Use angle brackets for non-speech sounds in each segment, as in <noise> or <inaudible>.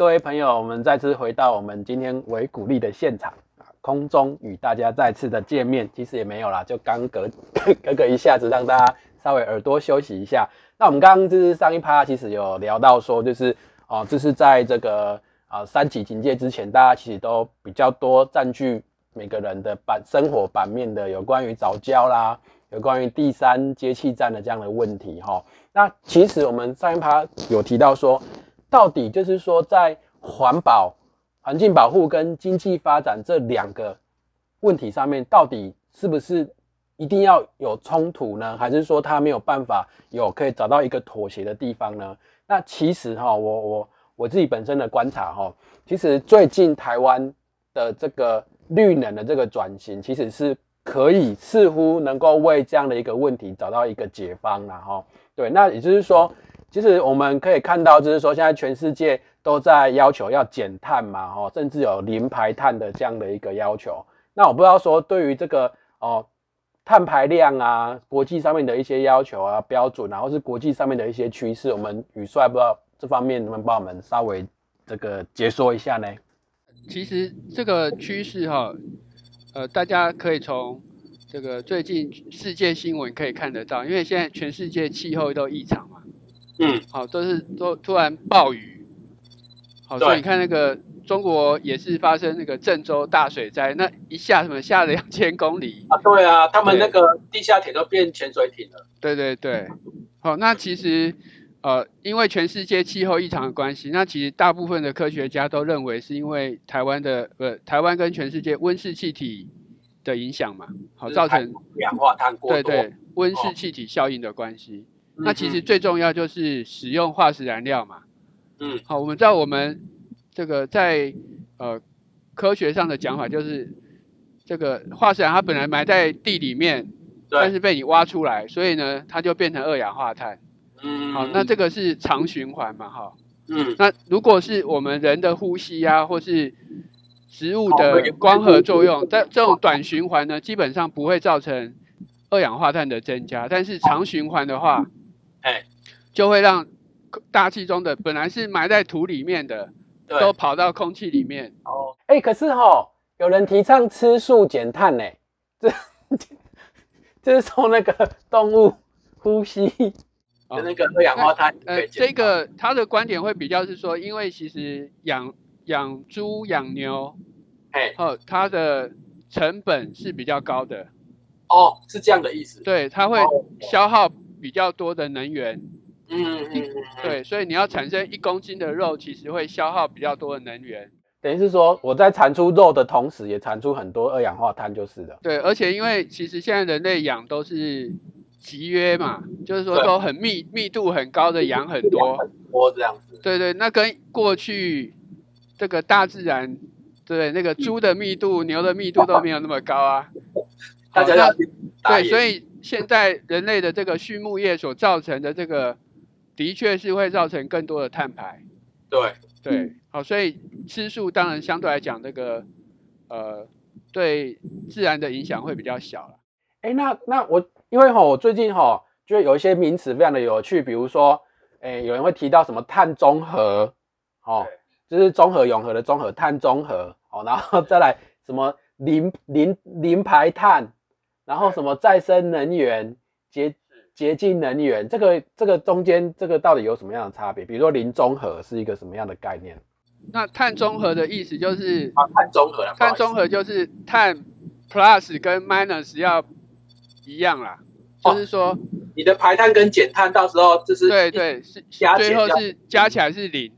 各位朋友，我们再次回到我们今天为鼓励的现场啊，空中与大家再次的见面，其实也没有啦，就刚隔 <laughs> 隔个一下子，让大家稍微耳朵休息一下。那我们刚刚就是上一趴，其实有聊到说，就是哦，就是在这个啊三级警戒之前，大家其实都比较多占据每个人的版生活版面的，有关于早教啦，有关于第三接气站的这样的问题哈。那其实我们上一趴有提到说。到底就是说，在环保、环境保护跟经济发展这两个问题上面，到底是不是一定要有冲突呢？还是说它没有办法有可以找到一个妥协的地方呢？那其实哈，我我我自己本身的观察哈，其实最近台湾的这个绿能的这个转型，其实是可以似乎能够为这样的一个问题找到一个解方了哈。对，那也就是说。其实我们可以看到，就是说现在全世界都在要求要减碳嘛，哦，甚至有零排碳的这样的一个要求。那我不知道说对于这个哦碳排量啊，国际上面的一些要求啊标准，然后是国际上面的一些趋势，我们宇帅不知道这方面能不能帮我们稍微这个解说一下呢？其实这个趋势哈，呃，大家可以从这个最近世界新闻可以看得到，因为现在全世界气候都异常。嗯，好，都是都突然暴雨，好，所以你看那个中国也是发生那个郑州大水灾，那一下什么下了两千公里啊？对啊，他们那个地下铁都变潜水艇了。对对对，好，那其实呃，因为全世界气候异常的关系，那其实大部分的科学家都认为是因为台湾的呃，台湾跟全世界温室气体的影响嘛，好造成氧化碳过多，对对，温室气体效应的关系。那其实最重要就是使用化石燃料嘛。嗯，好，我们知道我们这个在呃科学上的讲法就是这个化石燃它本来埋在地里面，但是被你挖出来，所以呢它就变成二氧化碳。嗯，好，那这个是长循环嘛，哈。嗯，那如果是我们人的呼吸啊，或是植物的光合作用，在这种短循环呢，基本上不会造成二氧化碳的增加，但是长循环的话。哎，就会让大气中的本来是埋在土里面的，都跑到空气里面。哦，哎，可是哈，有人提倡吃素减碳呢，这这是从那个动物呼吸的那个二氧化碳。呃，这个他的观点会比较是说，因为其实养养猪、养牛，哎，哦，它的成本是比较高的。哦，是这样的意思。对，它会消耗。比较多的能源，嗯嗯，对，所以你要产生一公斤的肉，其实会消耗比较多的能源。等于是说，我在产出肉的同时，也产出很多二氧化碳，就是的。对，而且因为其实现在人类养都是集约嘛，就是说都很密密度很高的养很多，很多这样子。对对，那跟过去这个大自然，对那个猪的密度、牛的密度都没有那么高啊。<laughs> 大家要对，所以。现在人类的这个畜牧业所造成的这个，的确是会造成更多的碳排。对对，好，所以吃素当然相对来讲，这个呃，对自然的影响会比较小了。哎，那那我因为哈，我最近哈，觉得有一些名词非常的有趣，比如说，哎，有人会提到什么碳中和，哦，就是综合永和的综合碳中和，哦，然后再来什么零零零排碳。然后什么再生能源、<laughs> 洁洁净能源，这个这个中间这个到底有什么样的差别？比如说零综合是一个什么样的概念？那碳综合的意思就是啊，碳中和，碳综合就是碳 plus 跟 minus 要一样啦，就是说你的排碳跟减碳到时候就是对对是最后是加起来是零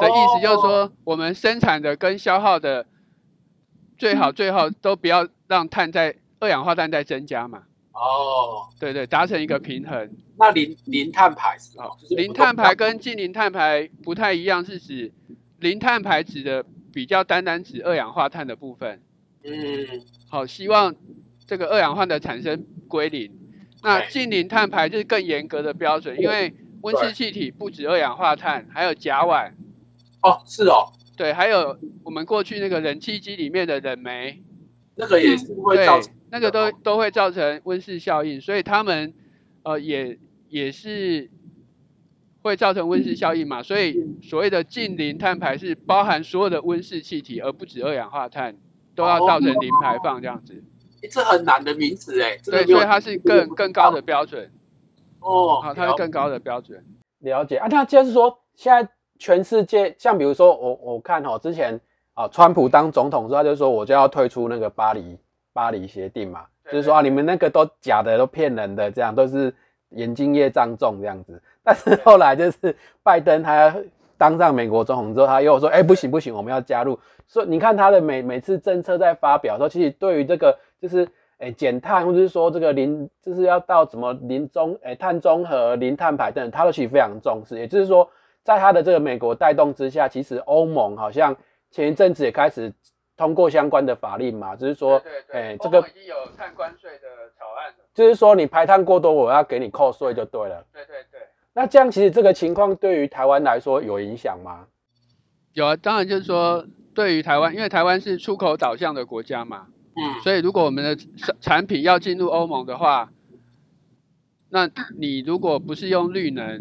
的意思，就是说我们生产的跟消耗的最好最好都不要让碳在。二氧化碳在增加嘛？哦，对对，达成一个平衡。那零零碳排是哦，零碳排跟近零碳排不太一样，是指零碳排指的比较单单指二氧化碳的部分。嗯，好，希望这个二氧化碳的产生归零。那近零碳排就是更严格的标准，因为温室气体不止二氧化碳，还有甲烷。哦，是哦。对，还有我们过去那个冷气机里面的冷媒。那个也是会造成。那个都都会造成温室效应，所以他们呃也也是会造成温室效应嘛，所以所谓的近零碳排是包含所有的温室气体，而不止二氧化碳都要造成零排放这样子。这很难的名词哎，对，所以它是更更高的标准。哦，好，它是更高的标准。了解啊，那就是说，现在全世界，像比如说我我看哈，之前啊，川普当总统之后，他就说我就要退出那个巴黎巴黎协定嘛，就是说啊，你们那个都假的，都骗人的，这样都是眼睛业障重这样子。但是后来就是拜登他当上美国总统之后，他又说，哎，不行不行，我们要加入。所以你看他的每每次政策在发表的时候，其实对于这个就是。哎，减碳或者是说这个零，就是要到什么零中，哎，碳中和、零碳排等，他都其实非常重视。也就是说，在他的这个美国带动之下，其实欧盟好像前一阵子也开始通过相关的法令嘛，只是说，哎，这个已经有碳关税的草案了。就是说，你排碳过多，我要给你扣税就对了。对对对。那这样其实这个情况对于台湾来说有影响吗？有啊，当然就是说，对于台湾，因为台湾是出口导向的国家嘛。嗯，所以如果我们的产产品要进入欧盟的话，那你如果不是用绿能，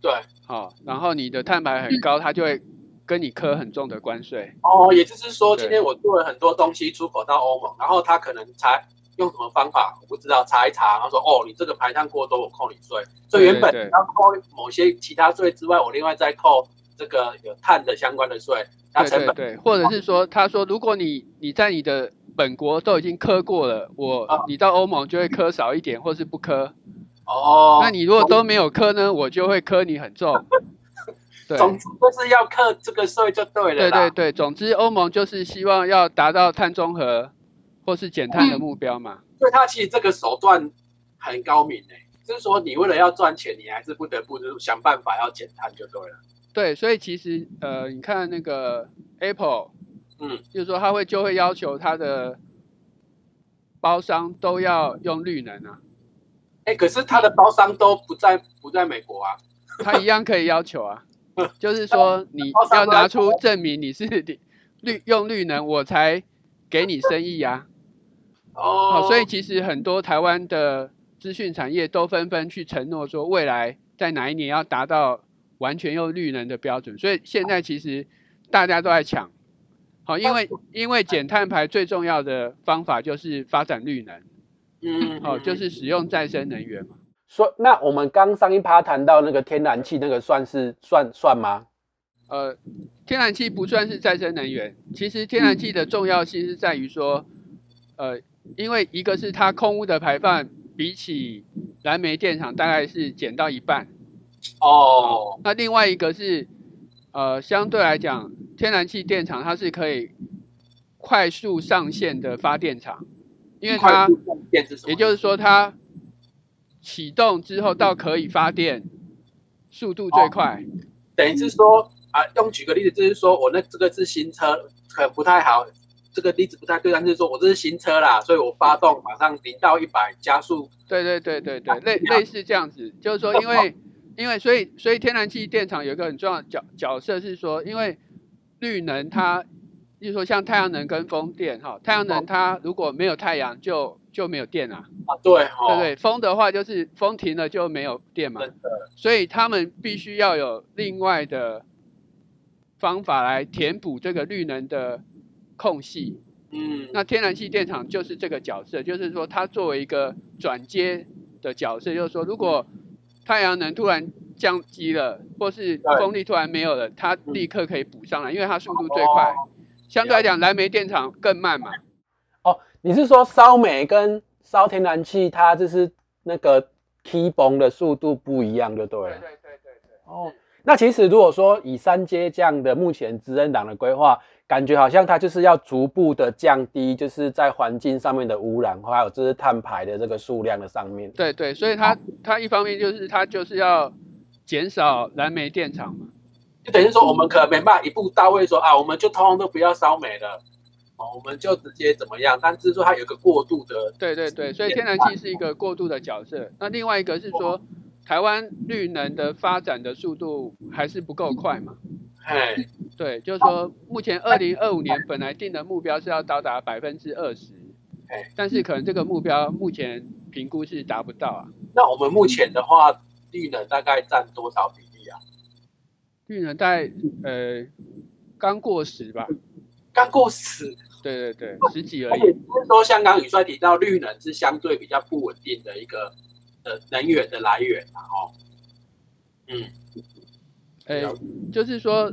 对，好，然后你的碳排很高，它就会跟你磕很重的关税。哦，也就是说，今天我做了很多东西出口到欧盟，然后他可能才用什么方法，我不知道，查一查，然后说，哦，你这个排碳过多，我扣你税。所以原本要扣某些其他税之外，我另外再扣这个有碳的相关的税，对对对，或者是说，他说，如果你你在你的本国都已经磕过了，我你到欧盟就会磕少一点，或是不磕。哦，那你如果都没有磕呢，我就会磕你很重。对，总之就是要克这个税就对了。对对对，总之欧盟就是希望要达到碳中和或是减碳的目标嘛。所以它其实这个手段很高明诶，就是说你为了要赚钱，你还是不得不就是想办法要减碳就对了。对，所以其实呃，你看那个 Apple。嗯，就是说他会就会要求他的包商都要用绿能啊。哎，可是他的包商都不在不在美国啊，他一样可以要求啊。<laughs> 就是说你要拿出证明你是绿用绿能，我才给你生意啊。哦，所以其实很多台湾的资讯产业都纷纷去承诺说，未来在哪一年要达到完全用绿能的标准。所以现在其实大家都在抢。好，因为因为减碳排最重要的方法就是发展绿能，嗯，好，就是使用再生能源嘛。说那我们刚上一趴谈到那个天然气，那个算是算算吗？呃，天然气不算是再生能源。其实天然气的重要性是在于说，呃，因为一个是它空污的排放比起燃煤电厂大概是减到一半，哦，那另外一个是。呃，相对来讲，天然气电厂它是可以快速上线的发电厂，因为它，也就是说它启动之后到可以发电速度最快。等于是说啊，用举个例子，就是说我那这个是新车，可能不太好，这个例子不太对，但是说我这是新车啦，所以我发动马上零到一百加速。对对对对对，类类似这样子，就是说因为。<laughs> 因为所以所以天然气电厂有一个很重要的角角色是说，因为绿能它，就是说像太阳能跟风电哈，太阳能它如果没有太阳就就没有电啊。啊，对，对对，风的话就是风停了就没有电嘛。所以他们必须要有另外的方法来填补这个绿能的空隙。嗯，那天然气电厂就是这个角色，就是说它作为一个转接的角色，就是说如果太阳能突然降低了，或是风力突然没有了，它立刻可以补上来，因为它速度最快。相对来讲，燃煤电厂更慢嘛。哦，你是说烧煤跟烧天然气，它就是那个起崩的速度不一样，就对了。对对对对对。哦，那其实如果说以三阶这样的目前执政党的规划。感觉好像它就是要逐步的降低，就是在环境上面的污染，还有就是碳排的这个数量的上面。对对，所以它它一方面就是它就是要减少燃煤电厂嘛，就等于说我们可能没办法一步到位说啊，我们就通通都不要烧煤了，哦，我们就直接怎么样？但是说它有一个过渡的。对对对，所以天然气是一个过渡的角色。那另外一个是说，台湾绿能的发展的速度还是不够快嘛？哎。对，就是说，目前二零二五年本来定的目标是要到达百分之二十，但是可能这个目标目前评估是达不到啊。那我们目前的话，绿能大概占多少比绿能大概呃刚过时吧，刚过时，对对对，十几而已。不是说香港宇帅提到，绿能是相对比较不稳定的一个呃能源的来源嘛，哦，嗯，哎了，就是说，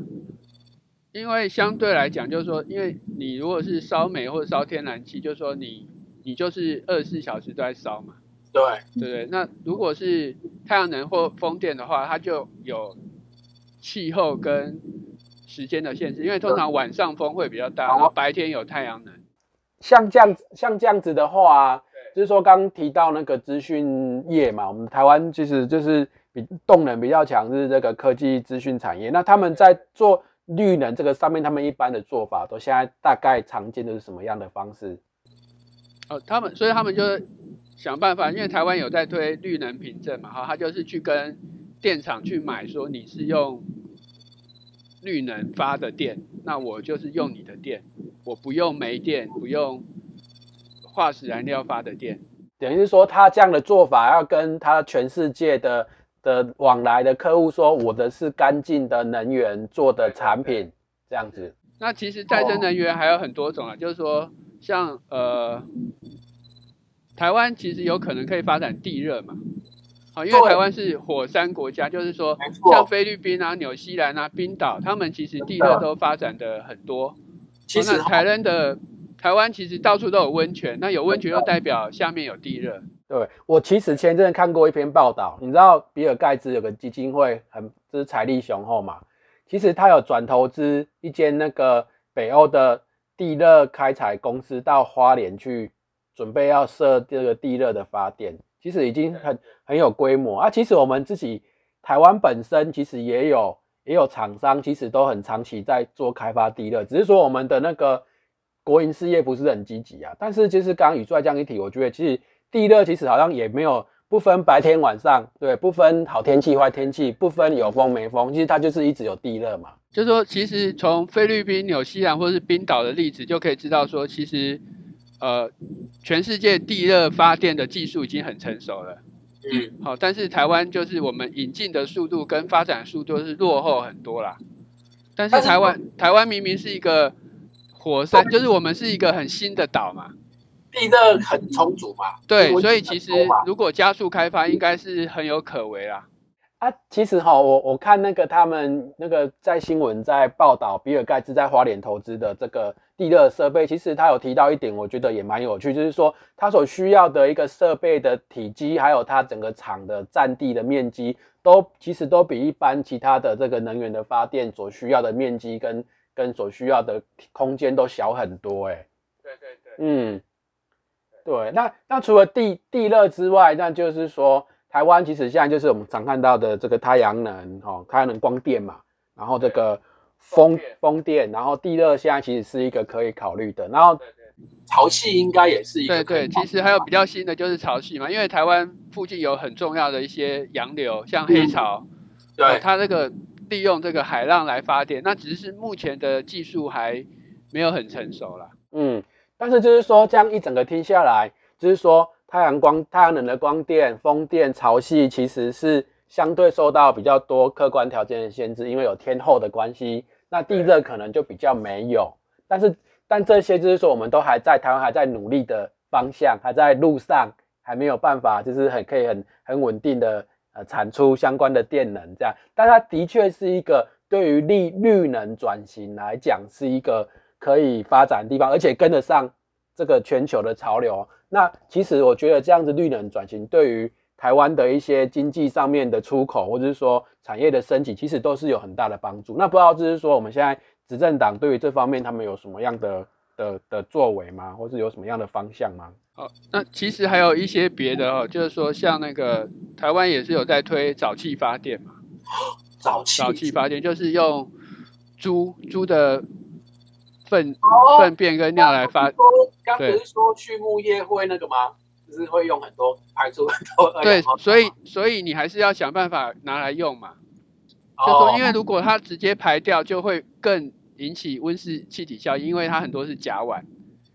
因为相对来讲，就是说，因为你如果是烧煤或者烧天然气，就是说你你就是二十四小时都在烧嘛，对，对对？那如果是太阳能或风电的话，它就有气候跟时间的限制，因为通常晚上风会比较大，然后白天有太阳能。像这样子，像这样子的话，就是说刚提到那个资讯业嘛，我们台湾其实就是比动能比较强，是这个科技资讯产业。那他们在做绿能这个上面，他们一般的做法都现在大概常见的是什么样的方式？哦，他们所以他们就想办法，因为台湾有在推绿能凭证嘛，哈，他就是去跟电厂去买，说你是用绿能发的电，那我就是用你的电，我不用煤电，不用化石燃料发的电。等于是说，他这样的做法要跟他全世界的的往来的客户说，我的是干净的能源做的产品，这样子。那其实再生能源还有很多种啊，就是说像呃，台湾其实有可能可以发展地热嘛，好，因为台湾是火山国家，就是说像菲律宾啊、纽西兰啊、冰岛，他们其实地热都发展的很多。其实哦台湾的台湾其实到处都有温泉，那有温泉又代表下面有地热。对我其实前阵子看过一篇报道，你知道比尔盖茨有个基金会很就是财力雄厚嘛，其实他有转投资一间那个北欧的地热开采公司到花莲去，准备要设这个地热的发电，其实已经很很有规模啊。其实我们自己台湾本身其实也有也有厂商，其实都很长期在做开发地热，只是说我们的那个国营事业不是很积极啊。但是就是刚刚宇帅这样一提，我觉得其实地热其实好像也没有不分白天晚上，对，不分好天气坏天气，不分有风没风，其实它就是一直有地热嘛。就是说，其实从菲律宾、纽西兰或是冰岛的例子就可以知道说，其实呃，全世界地热发电的技术已经很成熟了。嗯，好，但是台湾就是我们引进的速度跟发展速度是落后很多啦。但是台湾台湾明明是一个火山，就是我们是一个很新的岛嘛，地热很充足嘛，对，所以其实如果加速开发，应该是很有可为啦。啊，其实哈，我我看那个他们那个在新闻在报道比尔盖茨在花莲投资的这个地热设备，其实他有提到一点，我觉得也蛮有趣，就是说它所需要的一个设备的体积，还有它整个厂的占地的面积，都其实都比一般其他的这个能源的发电所需要的面积跟跟所需要的空间都小很多、欸，对对对。嗯，对，那那除了地地热之外，那就是说，台湾其实现在就是我们常看到的这个太阳能，哦，太阳能光电嘛，然后这个风风电风电，然后地热现在其实是一个可以考虑的，然后潮汐应该也是一个对对，其实还有比较新的就是潮汐嘛，因为台湾附近有很重要的一些洋流，像黑潮，呃对它这个利用这个海浪来发电，那只是目前的技术还没有很成熟啦。嗯，但是就是说这样一整个听下来，就是说太阳光、太阳能的光电、风电、潮汐其实是相对受到比较多客观条件的限制，因为有天候的关系。那地热可能就比较没有，但是但这些就是说我们都还在台湾还在努力的方向，还在路上，还没有办法就是很可以很很稳定的呃产出相关的电能这样。但它的确是一个对于绿绿能转型来讲是一个可以发展的地方，而且跟得上这个全球的潮流。那其实我觉得这样子绿能转型对于台湾的一些经济上面的出口，或者是说产业的升级，其实都是有很大的帮助。那不知道就是说我们现在执政党对于这方面他们有什么样的的的作为吗？或是有什么样的方向吗？好，那其实还有一些别的哦，就是说像那个台湾也是有在推沼气发电嘛，早期沼气发电就是用猪猪的粪哦粪便跟尿来发，说刚不是说畜牧业会那个吗？就是会用很多排出很多二对氧化，所以所以你还是要想办法拿来用嘛。就哦说，因为如果它直接排掉，就会更引起温室气体效应，因为它很多是甲烷。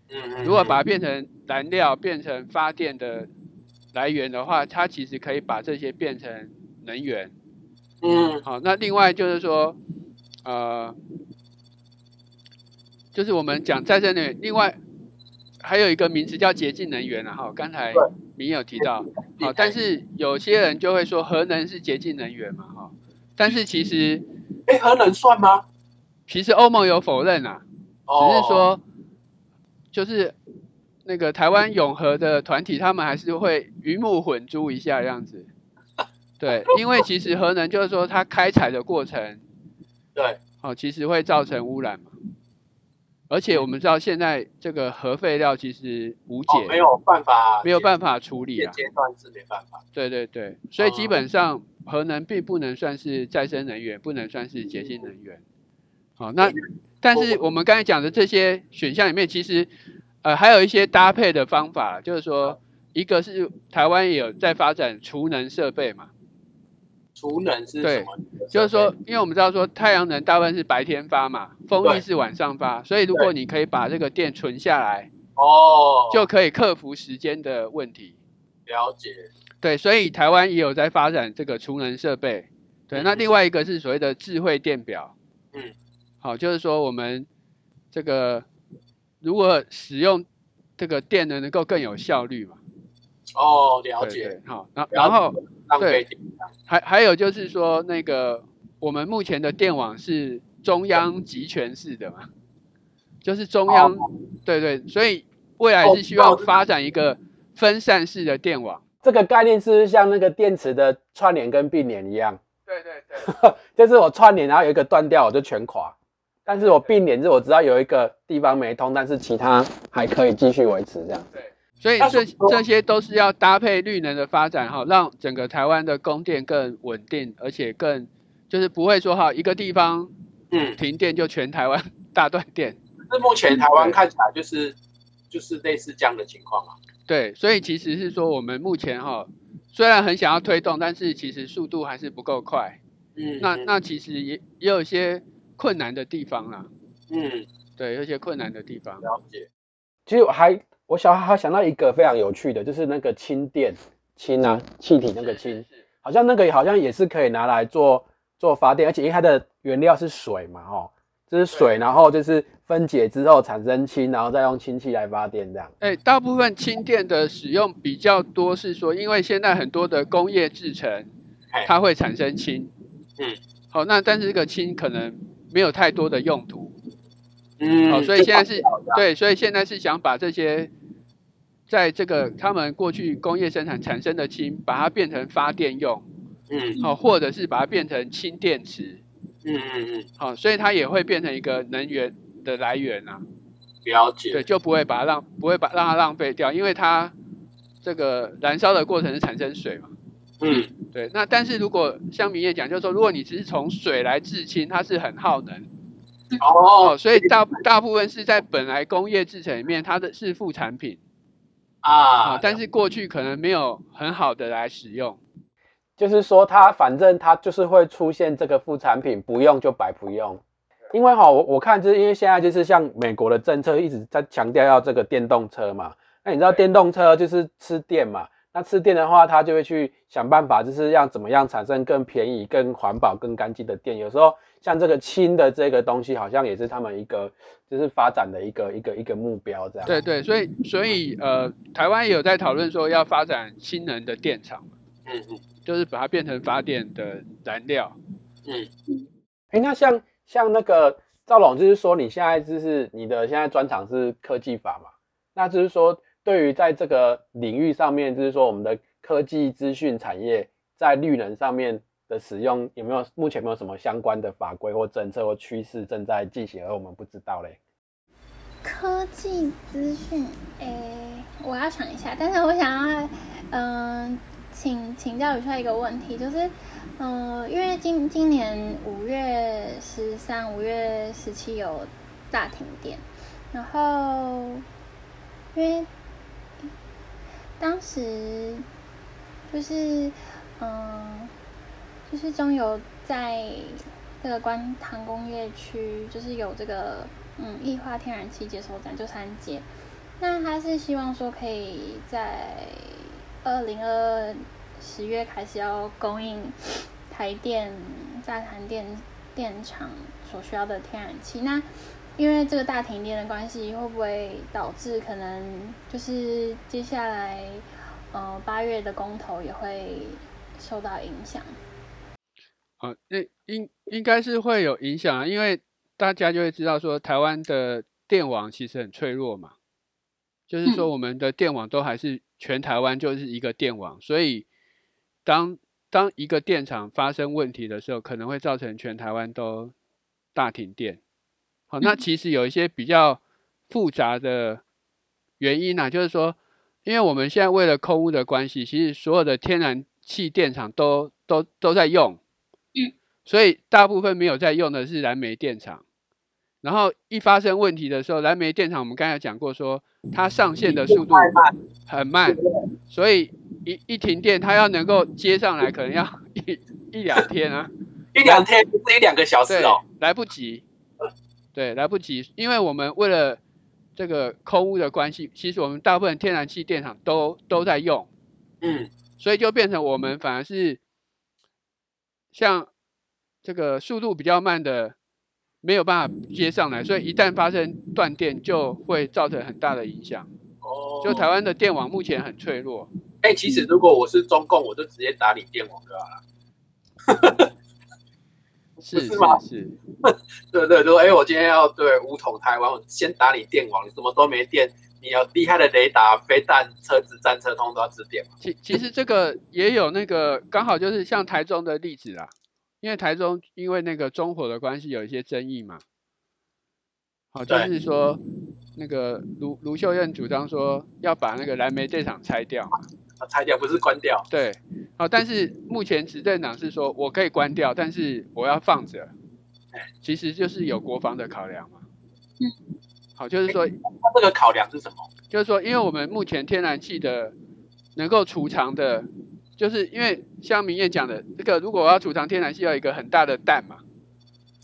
嗯嗯如果把它变成燃料，变成发电的来源的话，它其实可以把这些变成能源。嗯，好，那另外就是说，呃，就是我们讲再生能源，另外还有一个名词叫洁净能源啊，哈，刚才对你有提到，好，但是有些人就会说核能是洁净能源嘛，哈，但是其实哎，核能算吗？其实欧盟有否认啊，哦，只是说就是那个台湾永和的团体，他们还是会鱼目混珠一下这样子。对，<laughs> 因为其实核能就是说它开采的过程，对，哦，其实会造成污染嘛。而且我们知道现在这个核废料其实无解，哦，没有办法，没有办法处理啊。现阶段是没办法。对对对，所以基本上核能并不能算是再生能源，不能算是洁净能源。好，那但是我们刚才讲的这些选项里面，其实呃还有一些搭配的方法，就是说一个是台湾也有在发展储能设备嘛，储能是对什么？就是说，因为我们知道说太阳能大部分是白天发嘛，风力是晚上发，所以如果你可以把这个电存下来，哦，就可以克服时间的问题。了解。对，所以台湾也有在发展这个储能设备。对，那另外一个是所谓的智慧电表。嗯，好，就是说我们这个如果使用这个电能，能够更有效率嘛。哦，了解。好，然然后对还还有就是说，那个我们目前的电网是中央集权式的嘛，就是中央，对对，所以未来是希望发展一个分散式的电网。这个概念是不是像那个电池的串联跟并联一样？对对对，<laughs> 就是我串联，然后有一个断掉，我就全垮。但是我并联是我知道有一个地方没通，但是其他还可以继续维持这样。所以这这些都是要搭配绿能的发展哈，让整个台湾的供电更稳定，而且更就是不会说哈一个地方嗯，停电就全台湾 <laughs> 大断电。是目前台湾看起来就是就是类似这样的情况啊。对，所以其实是说我们目前哈虽然很想要推动，但是其实速度还是不够快。嗯，那嗯那其实也也有一些困难的地方啦，嗯，对，有一些困难的地方。了解。其实我还我小还想到一个非常有趣的，就是那个氢电氢啊，气体那个氢，好像那个好像也是可以拿来做做发电，而且因为它的原料是水嘛，哦，就是水，然后就是分解之后产生氢，然后再用氢气来发电这样。哎，大部分氢电的使用比较多是说，因为现在很多的工业制成哎，它会产生氢。嗯，好，那但是这个氢可能没有太多的用途。嗯，好，所以现在是对，所以现在是想把这些在这个他们过去工业生产产生的氢，把它变成发电用，嗯好，或者是把它变成氢电池。嗯嗯嗯，好，所以它也会变成一个能源的来源啊。了解。对，就不会把它浪，不会把让它浪费掉，因为它这个燃烧的过程是产生水嘛。嗯，对，那但是如果像明业讲，就是说，如果你只是从水来制氢，它是很耗能哦哦，所以大大部分是在本来工业制成里面，它的是副产品啊、啊，但是过去可能没有很好的来使用。就是说它反正它就是会出现这个副产品，不用就白不用。因为哈，我我看就是因为现在就是像美国的政策一直在强调要这个电动车嘛，那你知道电动车就是吃电嘛，那吃电的话，它就会去想办法，就是要怎么样产生更便宜、更环保、更干净的电。有时候像这个氢的这个东西，好像也是他们一个就是发展的一个一个一个目标这样。对对，所以所以呃，台湾也有在讨论说要发展氢能的电厂，嗯嗯就是把它变成发电的燃料。嗯，哎，那像像那个赵总，就是说你现在就是你的现在专长是科技法嘛？那就是说，对于在这个领域上面，就是说我们的科技资讯产业在绿能上面的使用，有没有目前没有什么相关的法规或政策或趋势正在进行，而我们不知道嘞？科技资讯，诶，我要想一下，但是我想要，嗯、请请教一下一个问题，就是，嗯、因为今今年五月十三、五月十七有大停电，然后因为当时就是，嗯、就是中油在这个观塘工业区，就是有这个嗯液化天然气接收站，就三阶。那他是希望说可以在二零二十月开始要供应台电、大潭电电厂所需要的天然气。那因为这个大停电的关系，会不会导致可能就是接下来呃八月的公投也会受到影响？啊，那应应该是会有影响啊，因为大家就会知道说台湾的电网其实很脆弱嘛，就是说我们的电网都还是全台湾就是一个电网，所以当当一个电厂发生问题的时候，可能会造成全台湾都大停电。好，那其实有一些比较复杂的原因呢，就是说，因为我们现在为了空污的关系，其实所有的天然气电厂都都都在用。所以大部分没有在用的是燃煤电厂，然后一发生问题的时候，燃煤电厂我们刚才讲过，说它上线的速度很慢，所以一一停电，它要能够接上来，可能要一一两天啊，<laughs> 一两天不是一两个小时哦，来不及，对，来不及，因为我们为了这个空污的关系，其实我们大部分天然气电厂都都在用，嗯，所以就变成我们反而是像。这个速度比较慢的没有办法接上来，所以一旦发生断电，就会造成很大的影响。哦，就台湾的电网目前很脆弱。哎，其实如果我是中共，我就直接打你电网就好了。<laughs> 是是吗？是。<laughs> 对对对，哎，我今天要对武统台湾，我先打你电网，你什么都没电，你有厉害的雷达、飞弹、车子、战车通都要吃电。其其实这个也有那个刚好就是像台中的例子啦。因为台中因为那个中火的关系有一些争议嘛，好，就是说那个卢卢秀燕主张说要把那个蓝煤电厂拆掉，拆掉不是关掉，对，好，但是目前执政党是说我可以关掉，但是我要放着，其实就是有国防的考量嘛，嗯，好，就是说它这个考量是什么？就是说，因为我们目前天然气的能够储藏的。就是因为像明燕讲的，这个如果我要储藏天然气，要一个很大的弹嘛。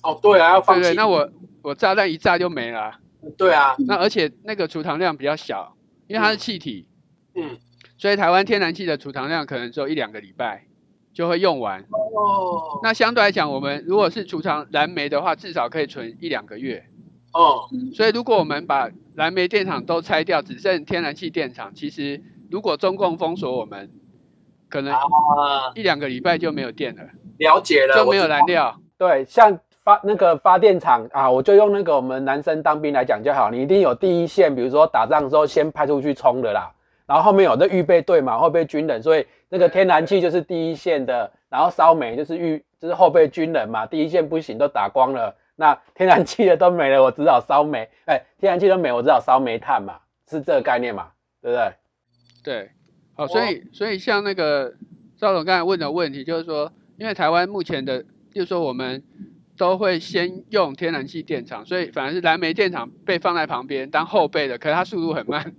哦，对啊，要放。对对，那我我炸弹一炸就没了。对啊。那而且那个储藏量比较小，因为它是气体。嗯。所以台湾天然气的储藏量可能只有一两个礼拜就会用完。哦。那相对来讲，我们如果是储藏燃煤的话，至少可以存一两个月。哦。所以如果我们把燃煤电厂都拆掉，只剩天然气电厂，其实如果中共封锁我们。可能一两个礼拜就没有电了，了解了，就没有燃料。对，像发那个发电厂啊，我就用那个我们男生当兵来讲就好，你一定有第一线，比如说打仗的时候先派出去冲的啦，然后后面有的预备队嘛，后备军人，所以那个天然气就是第一线的，然后烧煤就是预就是后备军人嘛，第一线不行都打光了，那天然气的都没了，我只好烧煤，哎，天然气都没，我只好烧煤炭嘛，是这个概念嘛，对不对？对。好，所以所以像那个赵总刚才问的问题，就是说，因为台湾目前的，就是说我们都会先用天然气电厂，所以反而是燃煤电厂被放在旁边当后备的，可是它速度很慢。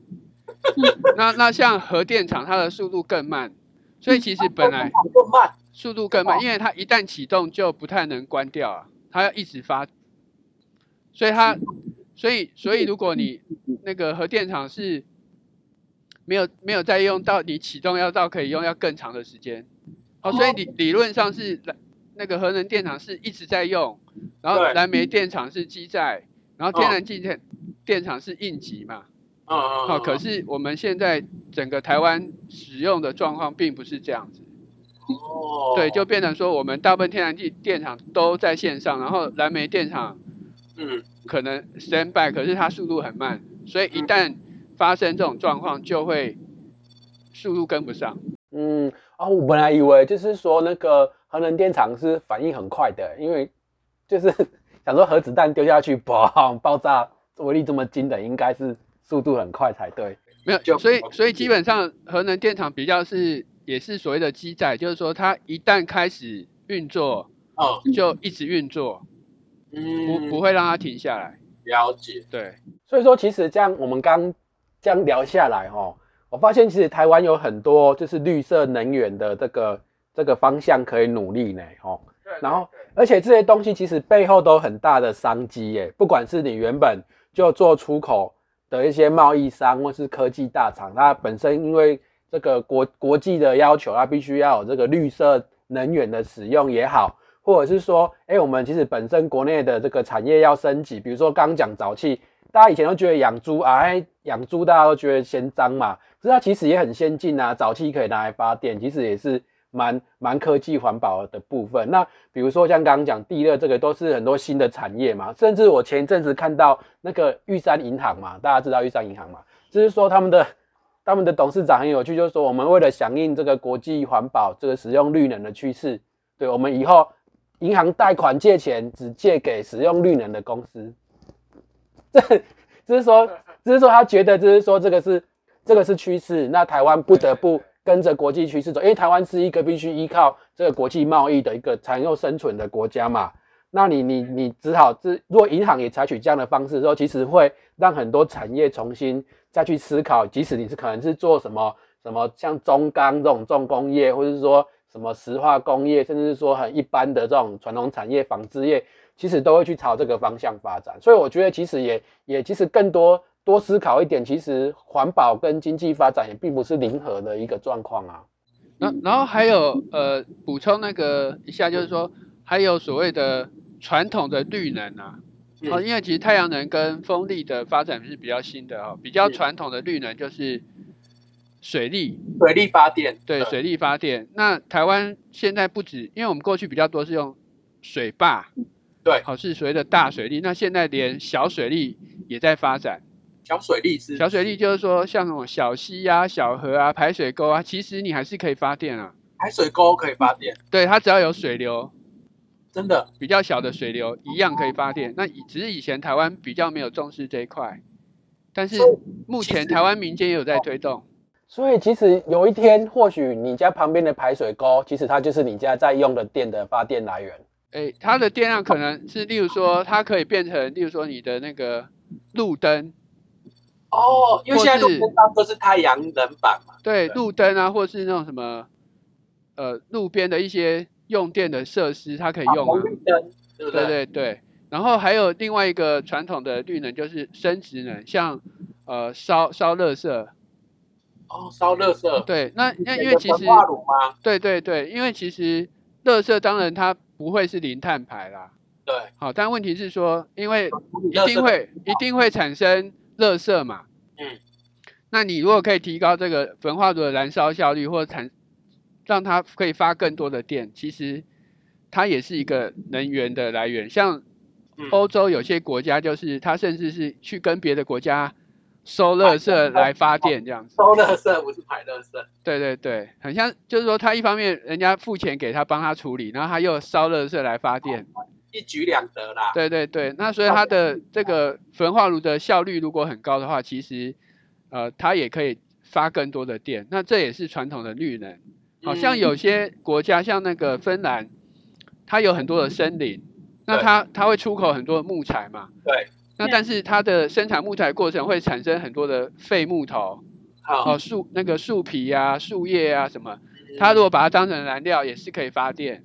<laughs> 那那像核电厂，它的速度更慢，所以其实本来 <laughs> 速度更慢，因为它一旦启动就不太能关掉啊，它要一直发，所以它所以所以如果你那个核电厂是。没有没有再用到你启动要到可以用要更长的时间，哦，所以理理论上是那个核能电厂是一直在用，然后燃煤电厂是基载，然后天然气电电厂是应急嘛，嗯嗯，好，可是我们现在整个台湾使用的状况并不是这样子，哦，对，就变成说我们大部分天然气电厂都在线上，然后燃煤电厂，嗯，可能 stand by，可是它速度很慢，所以一旦发生这种状况就会速度跟不上。嗯，哦，我本来以为就是说那个核能电厂是反应很快的，因为就是 <laughs> 想说核子弹丢下去，嘣，爆炸威力这么惊的，应该是速度很快才对。没有，所以所以基本上核能电厂比较是也是所谓的机载，就是说它一旦开始运作，哦，就一直运作，嗯，不不会让它停下来。了解，对。所以说其实这样我们刚。这样聊下来哦，我发现其实台湾有很多就是绿色能源的这个这个方向可以努力呢，哦，对然后而且这些东西其实背后都很大的商机耶，不管是你原本就做出口的一些贸易商，或是科技大厂，它本身因为这个国国际的要求，它必须要有这个绿色能源的使用也好，或者是说，哎，我们其实本身国内的这个产业要升级，比如说刚讲沼气，大家以前都觉得养猪啊，养猪大家都觉得嫌脏嘛，可是它其实也很先进啊，沼气可以拿来发电，其实也是。蛮蛮科技环保的部分，那比如说像刚刚讲地热这个，都是很多新的产业嘛。甚至我前一阵子看到那个玉山银行嘛，大家知道玉山银行嘛，就是说他们的他们的董事长很有趣，就是说我们为了响应这个国际环保这个使用绿能的趋势，对我们以后银行贷款借钱只借给使用绿能的公司。<laughs> 这只是说，只是说他觉得就是说这个是这个是趋势，那台湾不得不。跟着国际趋势走，因为台湾是一个必须依靠这个国际贸易的一个才能生存的国家嘛。那你你你只好这，如果银行也采取这样的方式之后，其实会让很多产业重新再去思考，即使你是可能是做什么什么像中钢这种重工业，或者是说什么石化工业，甚至是说很一般的这种传统产业纺织业，其实都会去朝这个方向发展。所以我觉得其实也也其实更多。多思考一点，其实环保跟经济发展也并不是零和的一个状况啊。那然后还有呃，补充那个一下，就是说还有所谓的传统的绿能啊，哦，因为其实太阳能跟风力的发展是比较新的哈，比较传统的绿能就是水力，水力发电，对，水力发电。那台湾现在不止，因为我们过去比较多是用水坝，对，好是所谓的大水力，那现在连小水力也在发展。小水利是。小水利，就是说像那种小溪啊、小河啊、排水沟啊，其实你还是可以发电啊。排水沟可以发电，对，它只要有水流，真的比较小的水流一样可以发电。那只是以前台湾比较没有重视这一块，但是目前台湾民间也有在推动。所以其实有一天，或许你家旁边的排水沟，其实它就是你家在用的电的发电来源。哎，它的电量可能是，例如说，它可以变成，例如说你的那个路灯。哦，因为现在路灯都是太阳能板嘛。对，路灯啊，或是那种什么，呃，路边的一些用电的设施，它可以用啊。对对？对对然后还有另外一个传统的绿能，就是生殖能，像呃烧烧热色。哦，烧热色。对，那那因为其实。对对对，因为其实热色当然它不会是零碳排啦。对。好，但问题是说，因为一定会一定会产生。热色嘛，嗯，那你如果可以提高这个焚化炉的燃烧效率，或产让它可以发更多的电，其实它也是一个能源的来源。像欧洲有些国家，就是它甚至是去跟别的国家收热色来发电，这样子。收热色不是排热色。对对对，很像，就是说他一方面人家付钱给他帮他处理，然后他又烧热色来发电。一举两得啦。对对对，那所以它的这个焚化炉的效率如果很高的话，其实呃它也可以发更多的电。那这也是传统的绿能。好像有些国家像那个芬兰，它有很多的森林，那它它会出口很多的木材嘛。对。那但是它的生产木材过程会产生很多的废木头，好树那个树皮啊、树叶啊什么，它如果把它当成燃料，也是可以发电。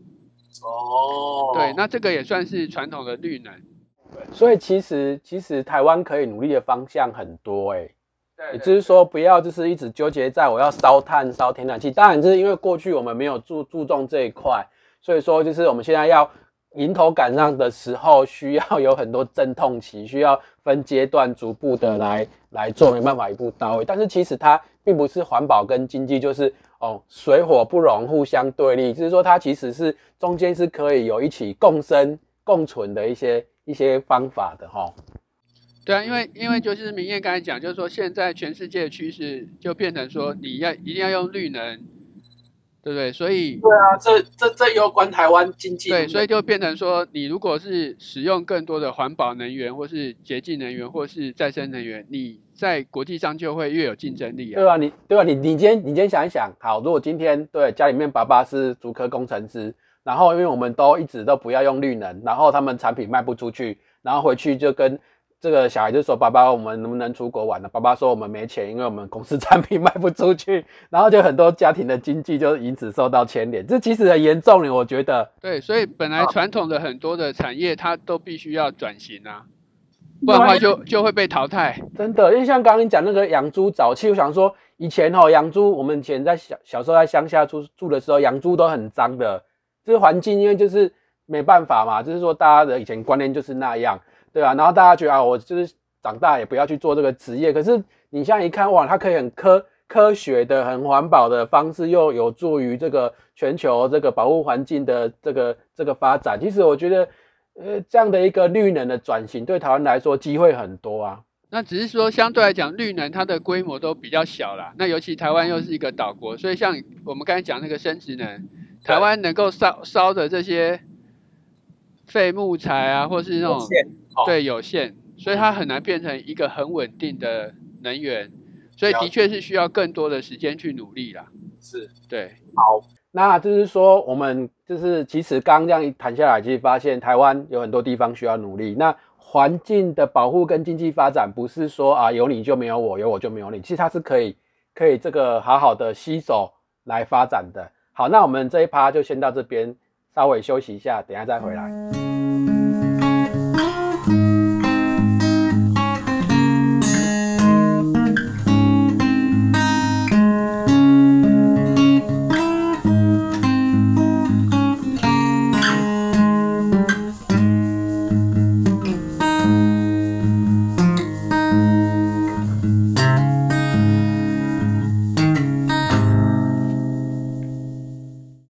哦，对，那这个也算是传统的绿能。所以其实其实台湾可以努力的方向很多哎，对，也就是说不要就是一直纠结在我要烧炭烧天然气。当然就是因为过去我们没有注注重这一块，所以说就是我们现在要迎头赶上的时候，需要有很多阵痛期，需要分阶段逐步的来来做，没办法一步到位。但是其实它并不是环保跟经济就是。哦，水火不容，互相对立，就是说它其实是中间是可以有一起共生共存的一些一些方法的哈。对啊，因为因为就是明艳刚才讲，就是说现在全世界的趋势就变成说你要一定要用绿能，对不对？所以对啊，这这这攸关台湾经济。对，所以就变成说你如果是使用更多的环保能源，或是洁净能源，或是再生能源，你。在国际上就会越有竞争力啊，对啊？你对啊？你你今天你今天想一想，好，如果今天对家里面爸爸是足科工程师，然后因为我们都一直都不要用绿能，然后他们产品卖不出去，然后回去就跟这个小孩就说：“爸爸，我们能不能出国玩呢？”爸爸说：“我们没钱，因为我们公司产品卖不出去。”然后就很多家庭的经济就因此受到牵连，<laughs> 这其实很严重的，我觉得。对，所以本来传统的很多的产业，它都必须要转型啊。不然的话就就会被淘汰，真的。因为像刚刚你讲那个养猪早期，我想说以前哦养猪，我们以前在小小时候在乡下住住的时候，养猪都很脏的，这个环境，因为就是没办法嘛，就是说大家的以前观念就是那样，对吧、然后大家觉得啊，我就是长大也不要去做这个职业，可是你现在一看，哇，它可以很科科学的、很环保的方式，又有助于这个全球这个保护环境的这个这个发展。其实我觉得，呃，这样的一个绿能的转型，对台湾来说机会很多啊。那只是说相对来讲，绿能它的规模都比较小啦。那尤其台湾又是一个岛国，所以像我们刚才讲那个生殖能，台湾能够烧烧的这些废木材啊，或是那种哦对有限，所以它很难变成一个很稳定的能源。所以的确是需要更多的时间去努力啦。是对，好，那就是说，我们就是其实刚刚这样一谈下来，其实发现台湾有很多地方需要努力。那环境的保护跟经济发展，不是说啊有你就没有我，有我就没有你，其实它是可以可以这个好好的携手来发展的。好，那我们这一趴就先到这边，稍微休息一下，等一下再回来。